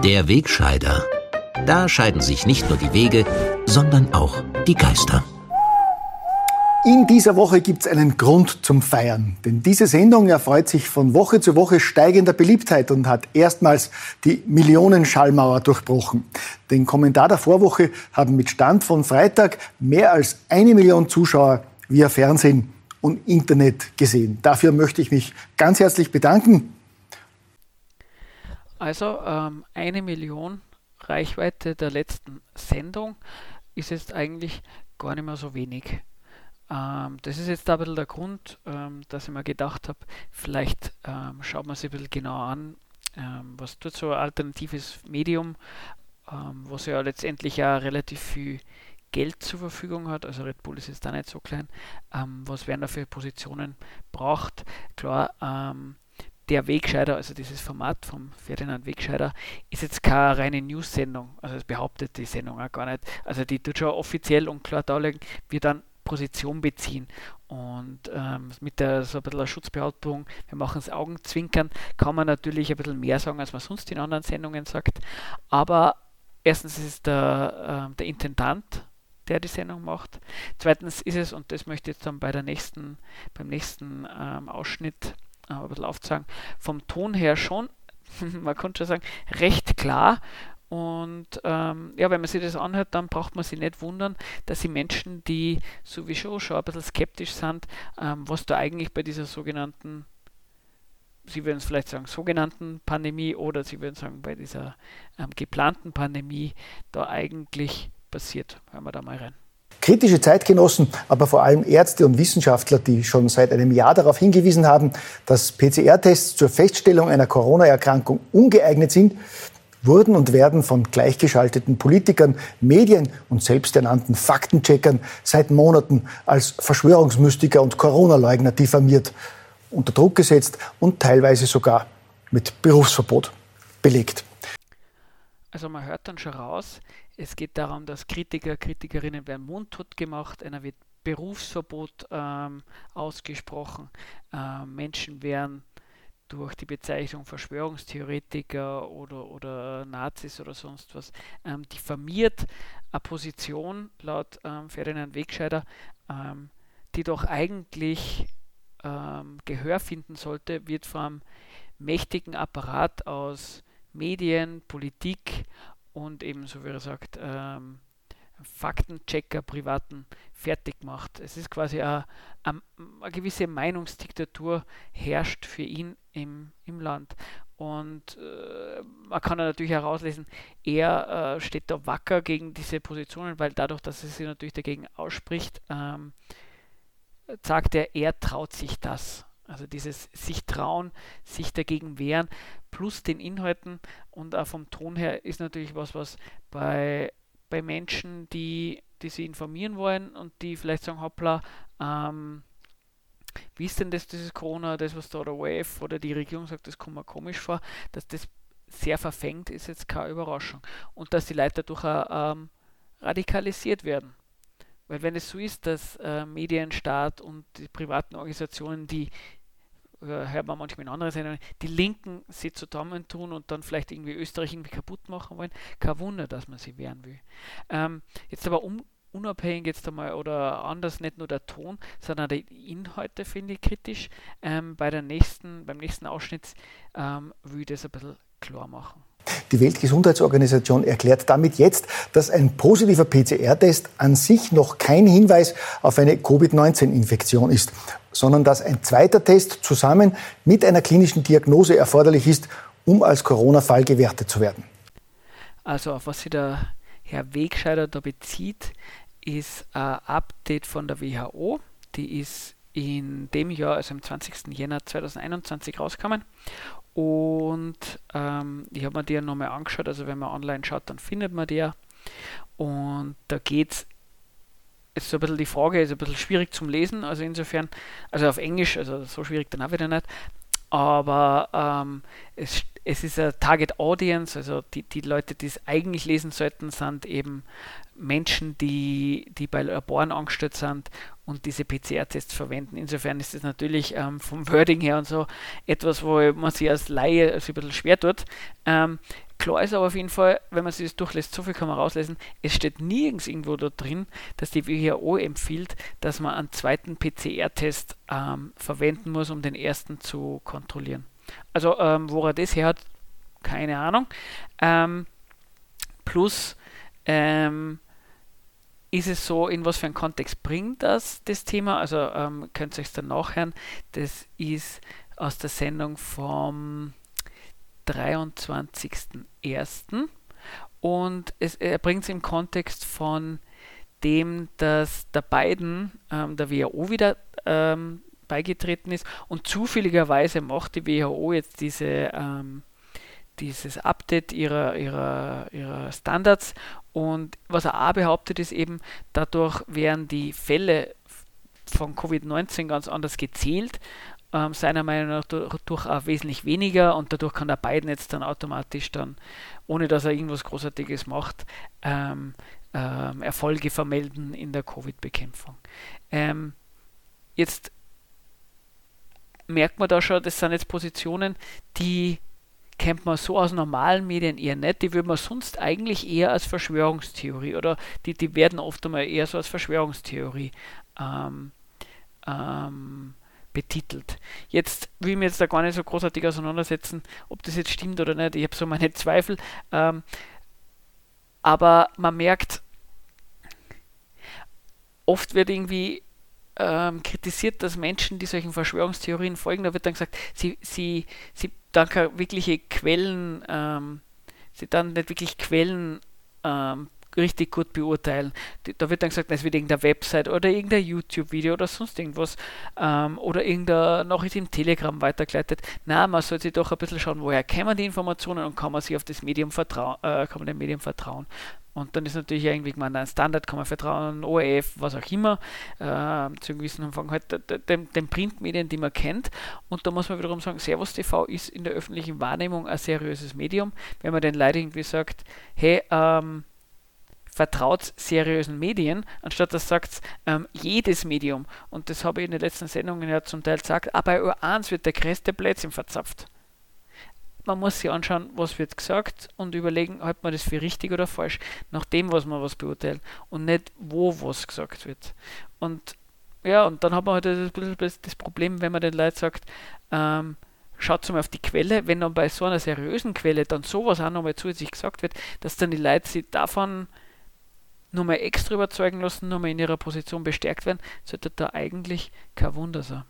Der Wegscheider. Da scheiden sich nicht nur die Wege, sondern auch die Geister. In dieser Woche gibt es einen Grund zum Feiern, denn diese Sendung erfreut sich von Woche zu Woche steigender Beliebtheit und hat erstmals die Millionenschallmauer durchbrochen. Den Kommentar der Vorwoche haben mit Stand von Freitag mehr als eine Million Zuschauer via Fernsehen und Internet gesehen. Dafür möchte ich mich ganz herzlich bedanken. Also ähm, eine Million Reichweite der letzten Sendung ist jetzt eigentlich gar nicht mehr so wenig. Ähm, das ist jetzt ein bisschen der Grund, ähm, dass ich mir gedacht habe, vielleicht ähm, schaut man sich ein bisschen genauer an, ähm, was tut so ein alternatives Medium, ähm, was ja letztendlich ja relativ viel Geld zur Verfügung hat, also Red Bull ist jetzt da nicht so klein, was werden da für Positionen braucht. Klar, der Wegscheider, also dieses Format vom Ferdinand Wegscheider, ist jetzt keine reine News-Sendung. Also das behauptet die Sendung auch gar nicht. Also die tut schon offiziell und klar darlegen, wie dann Position beziehen. Und ähm, mit der so ein bisschen Schutzbehauptung, wir machen es Augenzwinkern, kann man natürlich ein bisschen mehr sagen, als man sonst in anderen Sendungen sagt. Aber erstens ist es der, äh, der Intendant, der die Sendung macht. Zweitens ist es, und das möchte ich jetzt dann bei der nächsten, beim nächsten ähm, Ausschnitt äh, ein bisschen aufzeigen, vom Ton her schon, man könnte schon sagen, recht klar und ähm, ja, wenn man sich das anhört, dann braucht man sich nicht wundern, dass die Menschen, die sowieso schon ein bisschen skeptisch sind, ähm, was da eigentlich bei dieser sogenannten, Sie würden es vielleicht sagen, sogenannten Pandemie oder Sie würden sagen, bei dieser ähm, geplanten Pandemie da eigentlich passiert. Hören wir da mal rein. Kritische Zeitgenossen, aber vor allem Ärzte und Wissenschaftler, die schon seit einem Jahr darauf hingewiesen haben, dass PCR-Tests zur Feststellung einer Corona-Erkrankung ungeeignet sind, wurden und werden von gleichgeschalteten Politikern, Medien und selbsternannten Faktencheckern seit Monaten als Verschwörungsmystiker und Corona-Leugner diffamiert, unter Druck gesetzt und teilweise sogar mit Berufsverbot belegt. Also man hört dann schon raus, es geht darum, dass Kritiker, Kritikerinnen werden mundtot gemacht, einer wird Berufsverbot ähm, ausgesprochen, äh, Menschen werden durch die Bezeichnung Verschwörungstheoretiker oder, oder Nazis oder sonst was ähm, diffamiert. Eine Position laut ähm, Ferdinand Wegscheider, ähm, die doch eigentlich ähm, Gehör finden sollte, wird vom mächtigen Apparat aus Medien, Politik und ebenso wie er sagt, ähm, Faktenchecker privaten fertig gemacht. Es ist quasi eine, eine, eine, gewisse Meinungsdiktatur herrscht für ihn im, im Land. Und äh, man kann natürlich herauslesen, er äh, steht da wacker gegen diese Positionen, weil dadurch, dass er sich natürlich dagegen ausspricht, ähm, sagt er, er traut sich das. Also dieses sich trauen, sich dagegen wehren, plus den Inhalten und auch vom Ton her ist natürlich was, was bei bei Menschen, die, die sich informieren wollen und die vielleicht sagen, hoppla, ähm, wie ist denn das, dieses Corona, das, was da der ORF oder die Regierung sagt, das kommt mir komisch vor, dass das sehr verfängt, ist jetzt keine Überraschung. Und dass die Leute dadurch auch ähm, radikalisiert werden. Weil wenn es so ist, dass äh, Medienstaat und die privaten Organisationen, die hört man manchmal in anderen Sendungen, die Linken sich zusammentun und dann vielleicht irgendwie Österreich irgendwie kaputt machen wollen. Kein Wunder, dass man sie wehren will. Ähm, jetzt aber um, unabhängig jetzt einmal oder anders, nicht nur der Ton, sondern die Inhalte finde ich kritisch. Ähm, bei der nächsten, beim nächsten Ausschnitt ähm, will ich das ein bisschen klar machen. Die Weltgesundheitsorganisation erklärt damit jetzt, dass ein positiver PCR-Test an sich noch kein Hinweis auf eine Covid-19-Infektion ist, sondern dass ein zweiter Test zusammen mit einer klinischen Diagnose erforderlich ist, um als Corona-Fall gewertet zu werden. Also auf was sich der Herr Wegscheider da bezieht, ist ein Update von der WHO. Die ist in dem Jahr, also am 20. Jänner 2021 rausgekommen. Und ähm, ich habe mir die nochmal angeschaut. Also wenn man online schaut, dann findet man die. Und da geht es ist so ein bisschen die Frage, ist ein bisschen schwierig zum Lesen, also insofern, also auf Englisch, also so schwierig dann auch wieder nicht, aber ähm, es, es ist eine Target Audience, also die, die Leute, die es eigentlich lesen sollten, sind eben Menschen, die, die bei Laboren angestellt sind und diese PCR-Tests verwenden. Insofern ist es natürlich ähm, vom Wording her und so etwas, wo man sich als Laie also ein bisschen schwer tut. Ähm, Klar ist aber auf jeden Fall, wenn man sich das durchlässt, so viel kann man rauslesen, es steht nirgends irgendwo da drin, dass die WHO empfiehlt, dass man einen zweiten PCR-Test ähm, verwenden muss, um den ersten zu kontrollieren. Also, ähm, wo er das her hat, keine Ahnung. Ähm, plus, ähm, ist es so, in was für einen Kontext bringt das das Thema? Also ähm, könnt ihr euch dann nachhören. Das ist aus der Sendung vom 23.01. Und es, er bringt es im Kontext von dem, dass der Biden ähm, der WHO wieder ähm, beigetreten ist. Und zufälligerweise macht die WHO jetzt diese, ähm, dieses Update ihrer, ihrer, ihrer Standards. Und was er auch behauptet ist eben, dadurch werden die Fälle von Covid-19 ganz anders gezählt ähm, seiner Meinung nach durch auch wesentlich weniger. Und dadurch kann der Biden jetzt dann automatisch dann, ohne dass er irgendwas Großartiges macht, ähm, ähm, Erfolge vermelden in der Covid-Bekämpfung. Ähm, jetzt merkt man da schon, das sind jetzt Positionen, die kennt man so aus normalen Medien eher nicht, die würde man sonst eigentlich eher als Verschwörungstheorie oder die, die werden oft einmal eher so als Verschwörungstheorie ähm, ähm, betitelt. Jetzt will ich mir jetzt da gar nicht so großartig auseinandersetzen, ob das jetzt stimmt oder nicht. Ich habe so meine Zweifel. Ähm, aber man merkt, oft wird irgendwie ähm, kritisiert, dass Menschen, die solchen Verschwörungstheorien folgen, da wird dann gesagt, sie, sie, sie dann wirkliche Quellen, ähm, sie dann nicht wirklich Quellen ähm, richtig gut beurteilen. Da wird dann gesagt, es wird irgendeine Website oder irgendein YouTube-Video oder sonst irgendwas ähm, oder irgendeine Nachricht im Telegram weitergeleitet. Na, man sollte doch ein bisschen schauen, woher kämen die Informationen und kann man sich auf das Medium vertrauen, äh, kann man dem Medium vertrauen. Und dann ist natürlich irgendwie man ein Standard, kann man vertrauen, ORF, was auch immer, äh, zu einem gewissen Umfang halt den, den Printmedien, die man kennt. Und da muss man wiederum sagen, Servus TV ist in der öffentlichen Wahrnehmung ein seriöses Medium. Wenn man den Leuten irgendwie sagt, hey, ähm, vertraut seriösen Medien, anstatt dass sagt ähm, jedes Medium. Und das habe ich in den letzten Sendungen ja zum Teil gesagt, aber bei Ö1 wird der größte Blödsinn verzapft. Man muss sich anschauen, was wird gesagt und überlegen, hält man das für richtig oder falsch, nach dem, was man was beurteilt und nicht, wo was gesagt wird. Und ja, und dann hat man halt das, das Problem, wenn man den Leuten sagt, ähm, schaut mal auf die Quelle, wenn dann bei so einer seriösen Quelle dann sowas auch nochmal zusätzlich gesagt wird, dass dann die Leute sich davon nochmal extra überzeugen lassen, nochmal in ihrer Position bestärkt werden, sollte da eigentlich kein Wunder sein.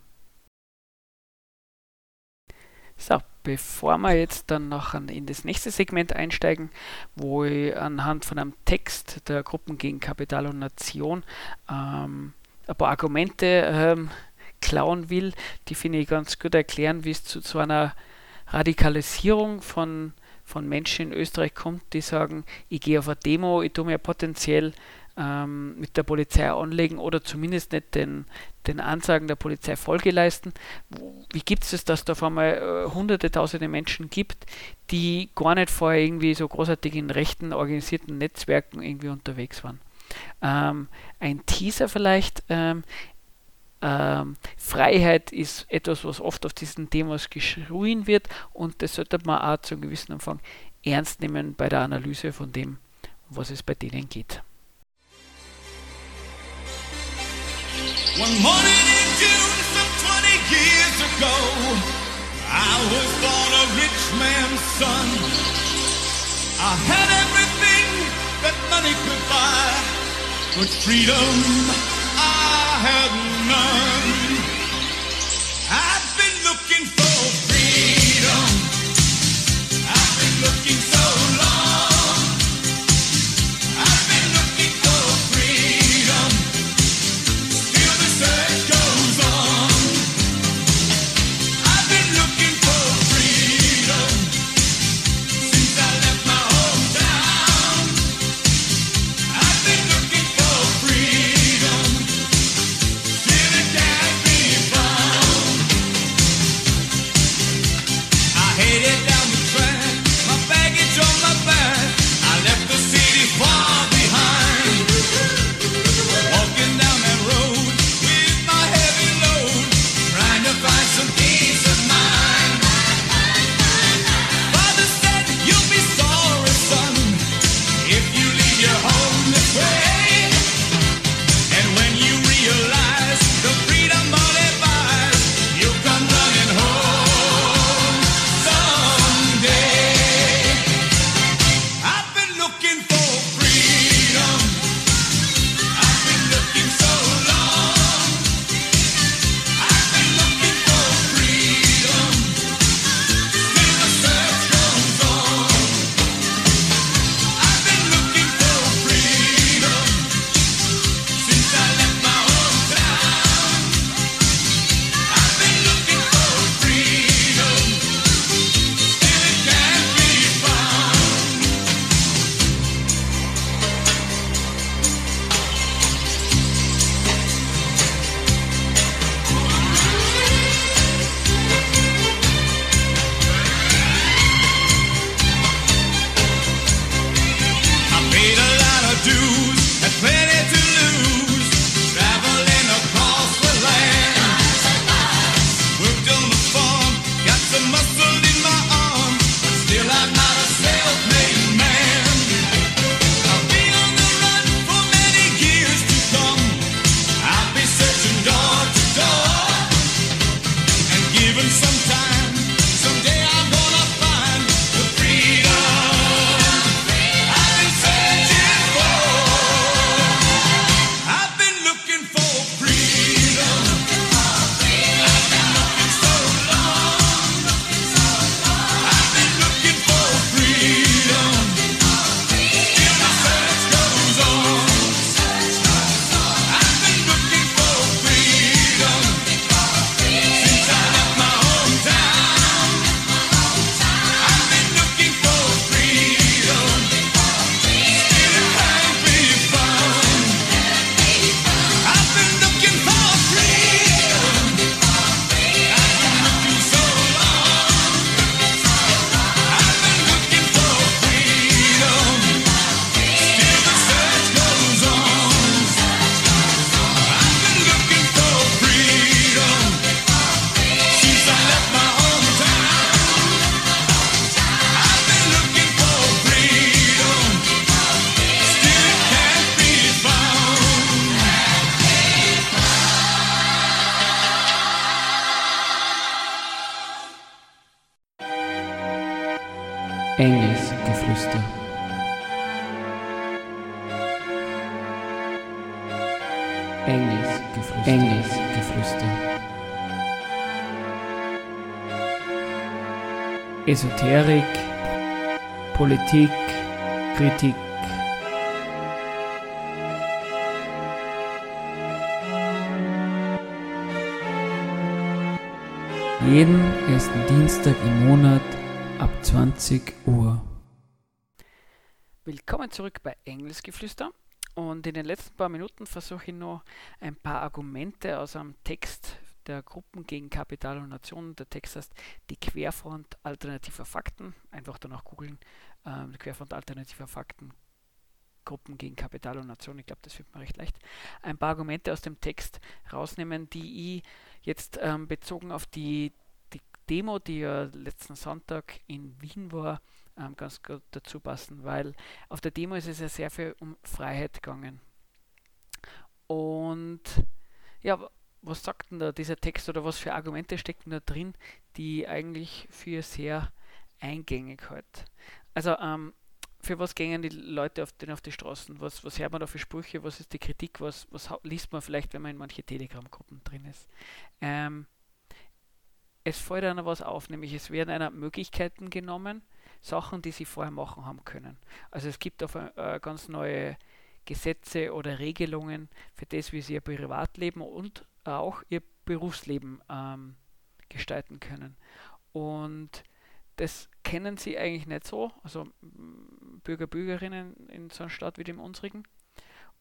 So, bevor wir jetzt dann noch in das nächste Segment einsteigen, wo ich anhand von einem Text der Gruppen gegen Kapital und Nation ähm, ein paar Argumente ähm, klauen will, die finde ich ganz gut erklären, wie es zu, zu einer Radikalisierung von von Menschen in Österreich kommt, die sagen, ich gehe auf eine Demo, ich tue mir potenziell ähm, mit der Polizei anlegen oder zumindest nicht den, den Ansagen der Polizei Folge leisten. Wie gibt es das, dass da auf einmal äh, hunderte, tausende Menschen gibt, die gar nicht vorher irgendwie so großartig in rechten organisierten Netzwerken irgendwie unterwegs waren? Ähm, ein Teaser vielleicht. Ähm, ähm, Freiheit ist etwas, was oft auf diesen Demos geschrien wird und das sollte man auch zu einem gewissen Umfang ernst nehmen bei der Analyse von dem, was es bei denen geht. One morning in June some 20 years ago I was born a rich man's son I had everything that money could buy But freedom I had none. Esoterik, Politik, Kritik. Jeden ersten Dienstag im Monat ab 20 Uhr. Willkommen zurück bei Engelsgeflüster. Und in den letzten paar Minuten versuche ich noch ein paar Argumente aus einem Text der Gruppen gegen Kapital und Nationen. Der Text heißt Die Querfront alternativer Fakten. Einfach danach googeln. Ähm, Querfront alternativer Fakten. Gruppen gegen Kapital und Nationen. Ich glaube, das wird mir recht leicht. Ein paar Argumente aus dem Text rausnehmen, die ich jetzt ähm, bezogen auf die, die Demo, die ja letzten Sonntag in Wien war, ähm, ganz gut dazu passen, weil auf der Demo ist es ja sehr viel um Freiheit gegangen. Und ja, was sagt denn da dieser Text oder was für Argumente stecken da drin, die eigentlich für sehr eingängig halt. Also ähm, für was gehen die Leute auf, denn auf die Straßen? Was, was hört man da für Sprüche? Was ist die Kritik? Was, was liest man vielleicht, wenn man in manche Telegram-Gruppen drin ist? Ähm, es fällt einer was auf, nämlich es werden einer Möglichkeiten genommen, Sachen, die sie vorher machen haben können. Also es gibt auf äh, ganz neue Gesetze oder Regelungen für das, wie sie ihr Privatleben und auch ihr Berufsleben ähm, gestalten können. Und das kennen sie eigentlich nicht so, also Bürger, Bürgerinnen in so einer Stadt wie dem unsrigen.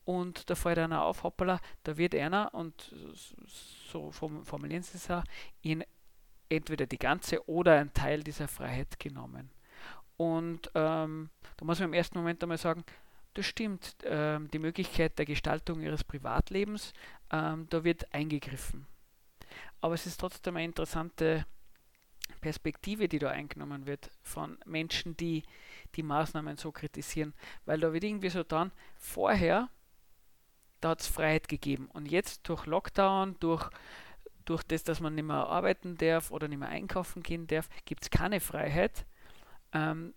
Und da fällt einer auf, hoppala, da wird einer, und so formulieren sie es auch, ihnen entweder die ganze oder ein Teil dieser Freiheit genommen. Und ähm, da muss man im ersten Moment einmal sagen, das stimmt, ähm, die Möglichkeit der Gestaltung ihres Privatlebens, ähm, da wird eingegriffen. Aber es ist trotzdem eine interessante Perspektive, die da eingenommen wird von Menschen, die die Maßnahmen so kritisieren, weil da wird irgendwie so dann vorher, da hat es Freiheit gegeben und jetzt durch Lockdown, durch, durch das, dass man nicht mehr arbeiten darf oder nicht mehr einkaufen gehen darf, gibt es keine Freiheit. Ähm,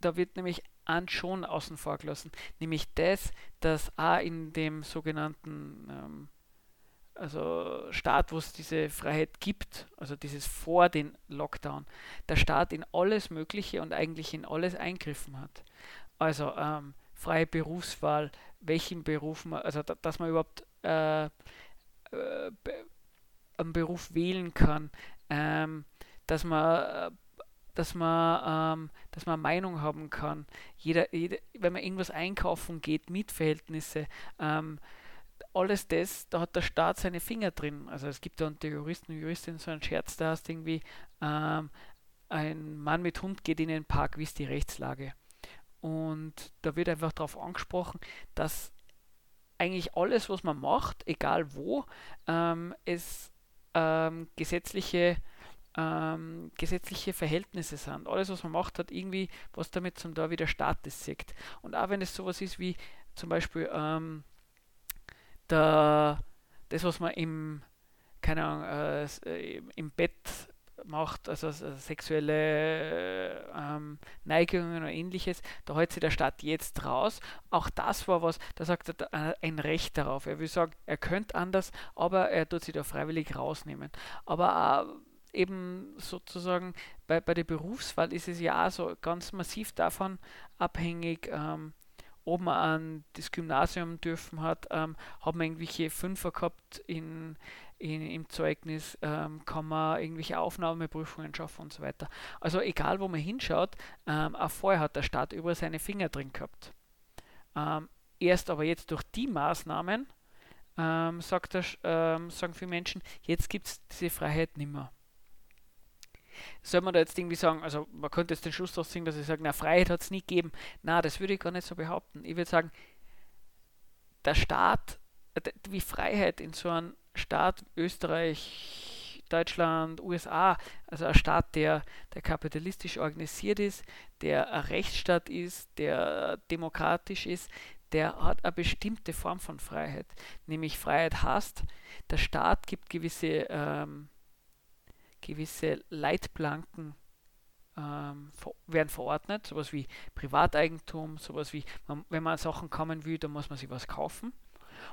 da wird nämlich schon außen vor gelassen, nämlich das, dass auch in dem sogenannten ähm, also Staat, wo es diese Freiheit gibt, also dieses vor den Lockdown, der Staat in alles Mögliche und eigentlich in alles eingriffen hat. Also ähm, freie Berufswahl, welchen Beruf man, also da, dass man überhaupt äh, äh, einen Beruf wählen kann, ähm, dass man dass man, ähm, dass man Meinung haben kann. Jeder, jeder, wenn man irgendwas einkaufen geht, Mietverhältnisse, ähm, alles das, da hat der Staat seine Finger drin. Also es gibt da unter Juristen und Juristinnen so einen Scherz, da hast irgendwie ähm, ein Mann mit Hund geht in den Park, wie ist die Rechtslage? Und da wird einfach darauf angesprochen, dass eigentlich alles, was man macht, egal wo, ähm, es ähm, gesetzliche, ähm, gesetzliche Verhältnisse sind. Alles, was man macht, hat irgendwie was damit zum da, wie der Staat das sieht. Und auch wenn es sowas ist wie zum Beispiel ähm, der, das, was man im, keine Ahnung, äh, äh im Bett macht, also äh, sexuelle ähm, Neigungen oder ähnliches, da hält sich der Staat jetzt raus. Auch das war was, da sagt er äh, ein Recht darauf. Er will sagen, er könnte anders, aber er tut sich da freiwillig rausnehmen. Aber äh, eben sozusagen bei, bei der Berufswahl ist es ja auch so ganz massiv davon abhängig, ähm, ob man an das Gymnasium dürfen hat, ähm, haben wir irgendwelche Fünfer gehabt in, in, im Zeugnis, ähm, kann man irgendwelche Aufnahmeprüfungen schaffen und so weiter. Also egal, wo man hinschaut, ähm, auch vorher hat der Staat über seine Finger drin gehabt. Ähm, erst aber jetzt durch die Maßnahmen, ähm, sagt er, ähm, sagen viele Menschen, jetzt gibt es diese Freiheit nicht mehr soll man da jetzt irgendwie sagen, also man könnte jetzt den Schluss daraus ziehen, dass ich sage, na, Freiheit hat es nie gegeben. Na, das würde ich gar nicht so behaupten. Ich würde sagen, der Staat, wie Freiheit in so einem Staat, Österreich, Deutschland, USA, also ein Staat, der, der kapitalistisch organisiert ist, der ein Rechtsstaat ist, der demokratisch ist, der hat eine bestimmte Form von Freiheit. Nämlich Freiheit heißt, der Staat gibt gewisse ähm, gewisse Leitplanken ähm, werden verordnet, sowas wie Privateigentum, sowas wie, man, wenn man Sachen kommen will, dann muss man sich was kaufen.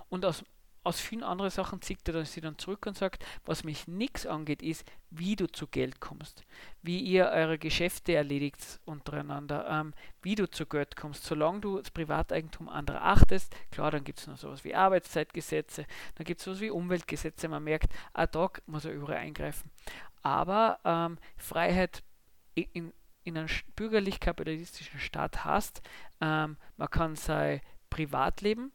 Und aus, aus vielen anderen Sachen zieht er sie dann zurück und sagt, was mich nichts angeht, ist, wie du zu Geld kommst, wie ihr eure Geschäfte erledigt untereinander, ähm, wie du zu Geld kommst. Solange du das Privateigentum anderer achtest, klar, dann gibt es noch sowas wie Arbeitszeitgesetze, dann gibt es sowas wie Umweltgesetze, man merkt, ah, da muss er überall eingreifen. Aber ähm, Freiheit in, in einem bürgerlich-kapitalistischen Staat hast, ähm, man kann sein Privatleben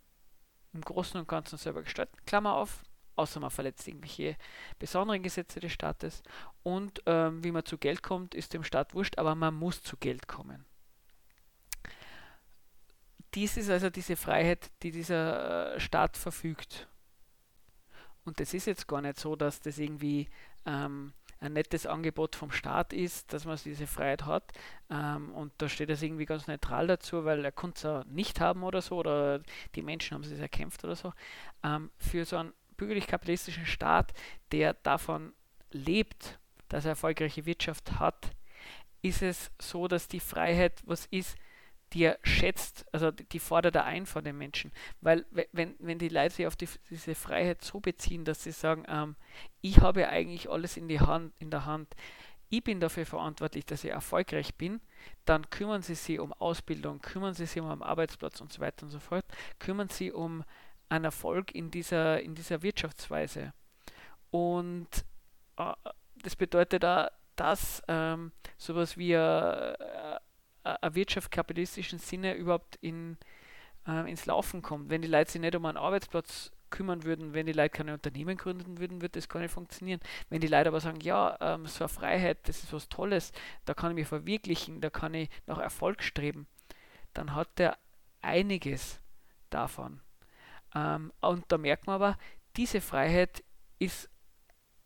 im Großen und Ganzen selber gestalten, Klammer auf, außer man verletzt irgendwelche besonderen Gesetze des Staates. Und ähm, wie man zu Geld kommt, ist dem Staat wurscht, aber man muss zu Geld kommen. Dies ist also diese Freiheit, die dieser äh, Staat verfügt. Und das ist jetzt gar nicht so, dass das irgendwie ähm, ein nettes Angebot vom Staat ist, dass man diese Freiheit hat. Ähm, und da steht es irgendwie ganz neutral dazu, weil er konnte es nicht haben oder so, oder die Menschen haben es erkämpft oder so. Ähm, für so einen bürgerlich-kapitalistischen Staat, der davon lebt, dass er erfolgreiche Wirtschaft hat, ist es so, dass die Freiheit was ist, die er schätzt, also die fordert er ein von den Menschen. Weil wenn, wenn die Leute sich auf die, diese Freiheit so beziehen, dass sie sagen, ähm, ich habe eigentlich alles in, die Hand, in der Hand, ich bin dafür verantwortlich, dass ich erfolgreich bin, dann kümmern sie sich um Ausbildung, kümmern sie sich um einen Arbeitsplatz und so weiter und so fort, kümmern sie um einen Erfolg in dieser, in dieser Wirtschaftsweise. Und äh, das bedeutet auch, dass ähm, sowas wie äh, eine Wirtschaft kapitalistischen Sinne überhaupt in, äh, ins Laufen kommt. Wenn die Leute sich nicht um einen Arbeitsplatz kümmern würden, wenn die Leute keine Unternehmen gründen würden, würde das gar nicht funktionieren. Wenn die Leute aber sagen, ja, ähm, so eine Freiheit, das ist was Tolles, da kann ich mich verwirklichen, da kann ich nach Erfolg streben, dann hat der einiges davon. Ähm, und da merkt man aber, diese Freiheit ist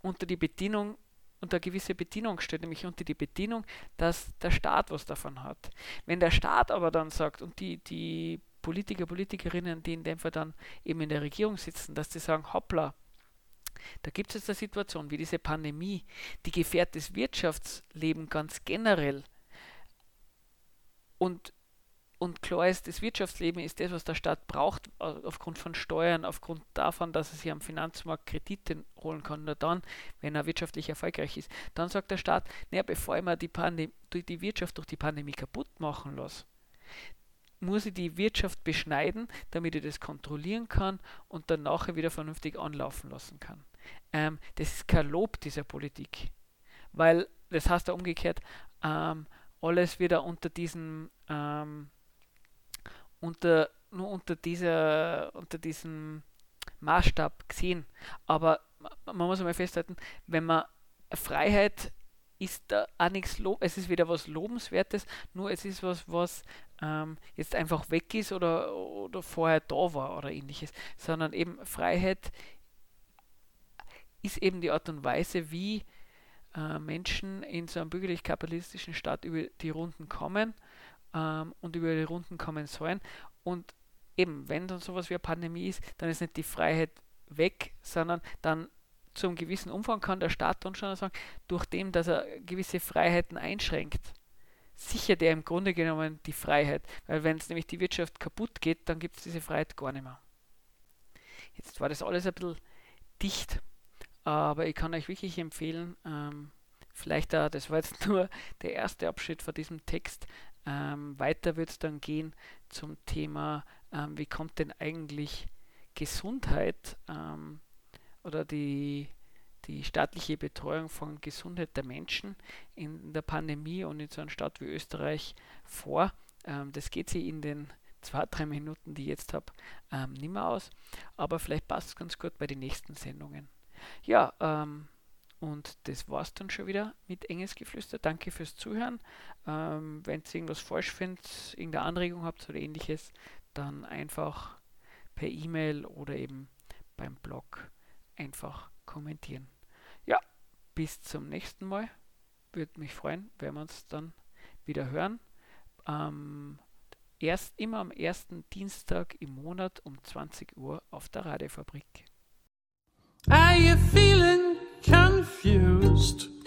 unter die Bedienung unter gewisse Bedingung steht, nämlich unter die Bedingung, dass der Staat was davon hat. Wenn der Staat aber dann sagt und die, die Politiker, Politikerinnen, die in dem Fall dann eben in der Regierung sitzen, dass sie sagen, hoppla, da gibt es jetzt eine Situation wie diese Pandemie, die gefährdet das Wirtschaftsleben ganz generell. Und und klar ist, das Wirtschaftsleben ist das, was der Staat braucht, aufgrund von Steuern, aufgrund davon, dass er sich am Finanzmarkt Kredite holen kann, nur dann, wenn er wirtschaftlich erfolgreich ist. Dann sagt der Staat, naja, bevor ich mir die, Pandem die Wirtschaft durch die Pandemie kaputt machen lasse, muss ich die Wirtschaft beschneiden, damit ich das kontrollieren kann und dann nachher wieder vernünftig anlaufen lassen kann. Ähm, das ist kein Lob dieser Politik, weil das heißt ja umgekehrt, ähm, alles wieder unter diesem ähm, unter, nur unter, dieser, unter diesem Maßstab gesehen. Aber man muss einmal festhalten, wenn man Freiheit ist da auch nichts Lob, es ist wieder was Lobenswertes, nur es ist was, was ähm, jetzt einfach weg ist oder, oder vorher da war oder ähnliches, sondern eben Freiheit ist eben die Art und Weise, wie äh, Menschen in so einem bürgerlich-kapitalistischen Staat über die Runden kommen ähm, und über die Runden kommen sollen. Und eben, wenn dann sowas wie eine Pandemie ist, dann ist nicht die Freiheit weg, sondern dann zum gewissen Umfang kann der Staat dann schon sagen, durch dem, dass er gewisse Freiheiten einschränkt, sichert er im Grunde genommen die Freiheit. Weil wenn es nämlich die Wirtschaft kaputt geht, dann gibt es diese Freiheit gar nicht mehr. Jetzt war das alles ein bisschen dicht, aber ich kann euch wirklich empfehlen, ähm, vielleicht, äh, das war jetzt nur der erste Abschnitt von diesem Text, ähm, weiter wird es dann gehen zum Thema, ähm, wie kommt denn eigentlich Gesundheit ähm, oder die, die staatliche Betreuung von Gesundheit der Menschen in der Pandemie und in so einer Stadt wie Österreich vor. Ähm, das geht sich in den zwei, drei Minuten, die ich jetzt habe, ähm, nicht mehr aus. Aber vielleicht passt es ganz gut bei den nächsten Sendungen. Ja, ähm, und das war's dann schon wieder mit Enges Geflüster. Danke fürs Zuhören. Ähm, Wenn ihr irgendwas falsch findet, irgendeine Anregung habt oder ähnliches, dann einfach per E-Mail oder eben beim Blog einfach kommentieren. Ja, bis zum nächsten Mal. Würde mich freuen, wenn wir uns dann wieder hören. Ähm, erst immer am ersten Dienstag im Monat um 20 Uhr auf der Radiofabrik. Are you refused.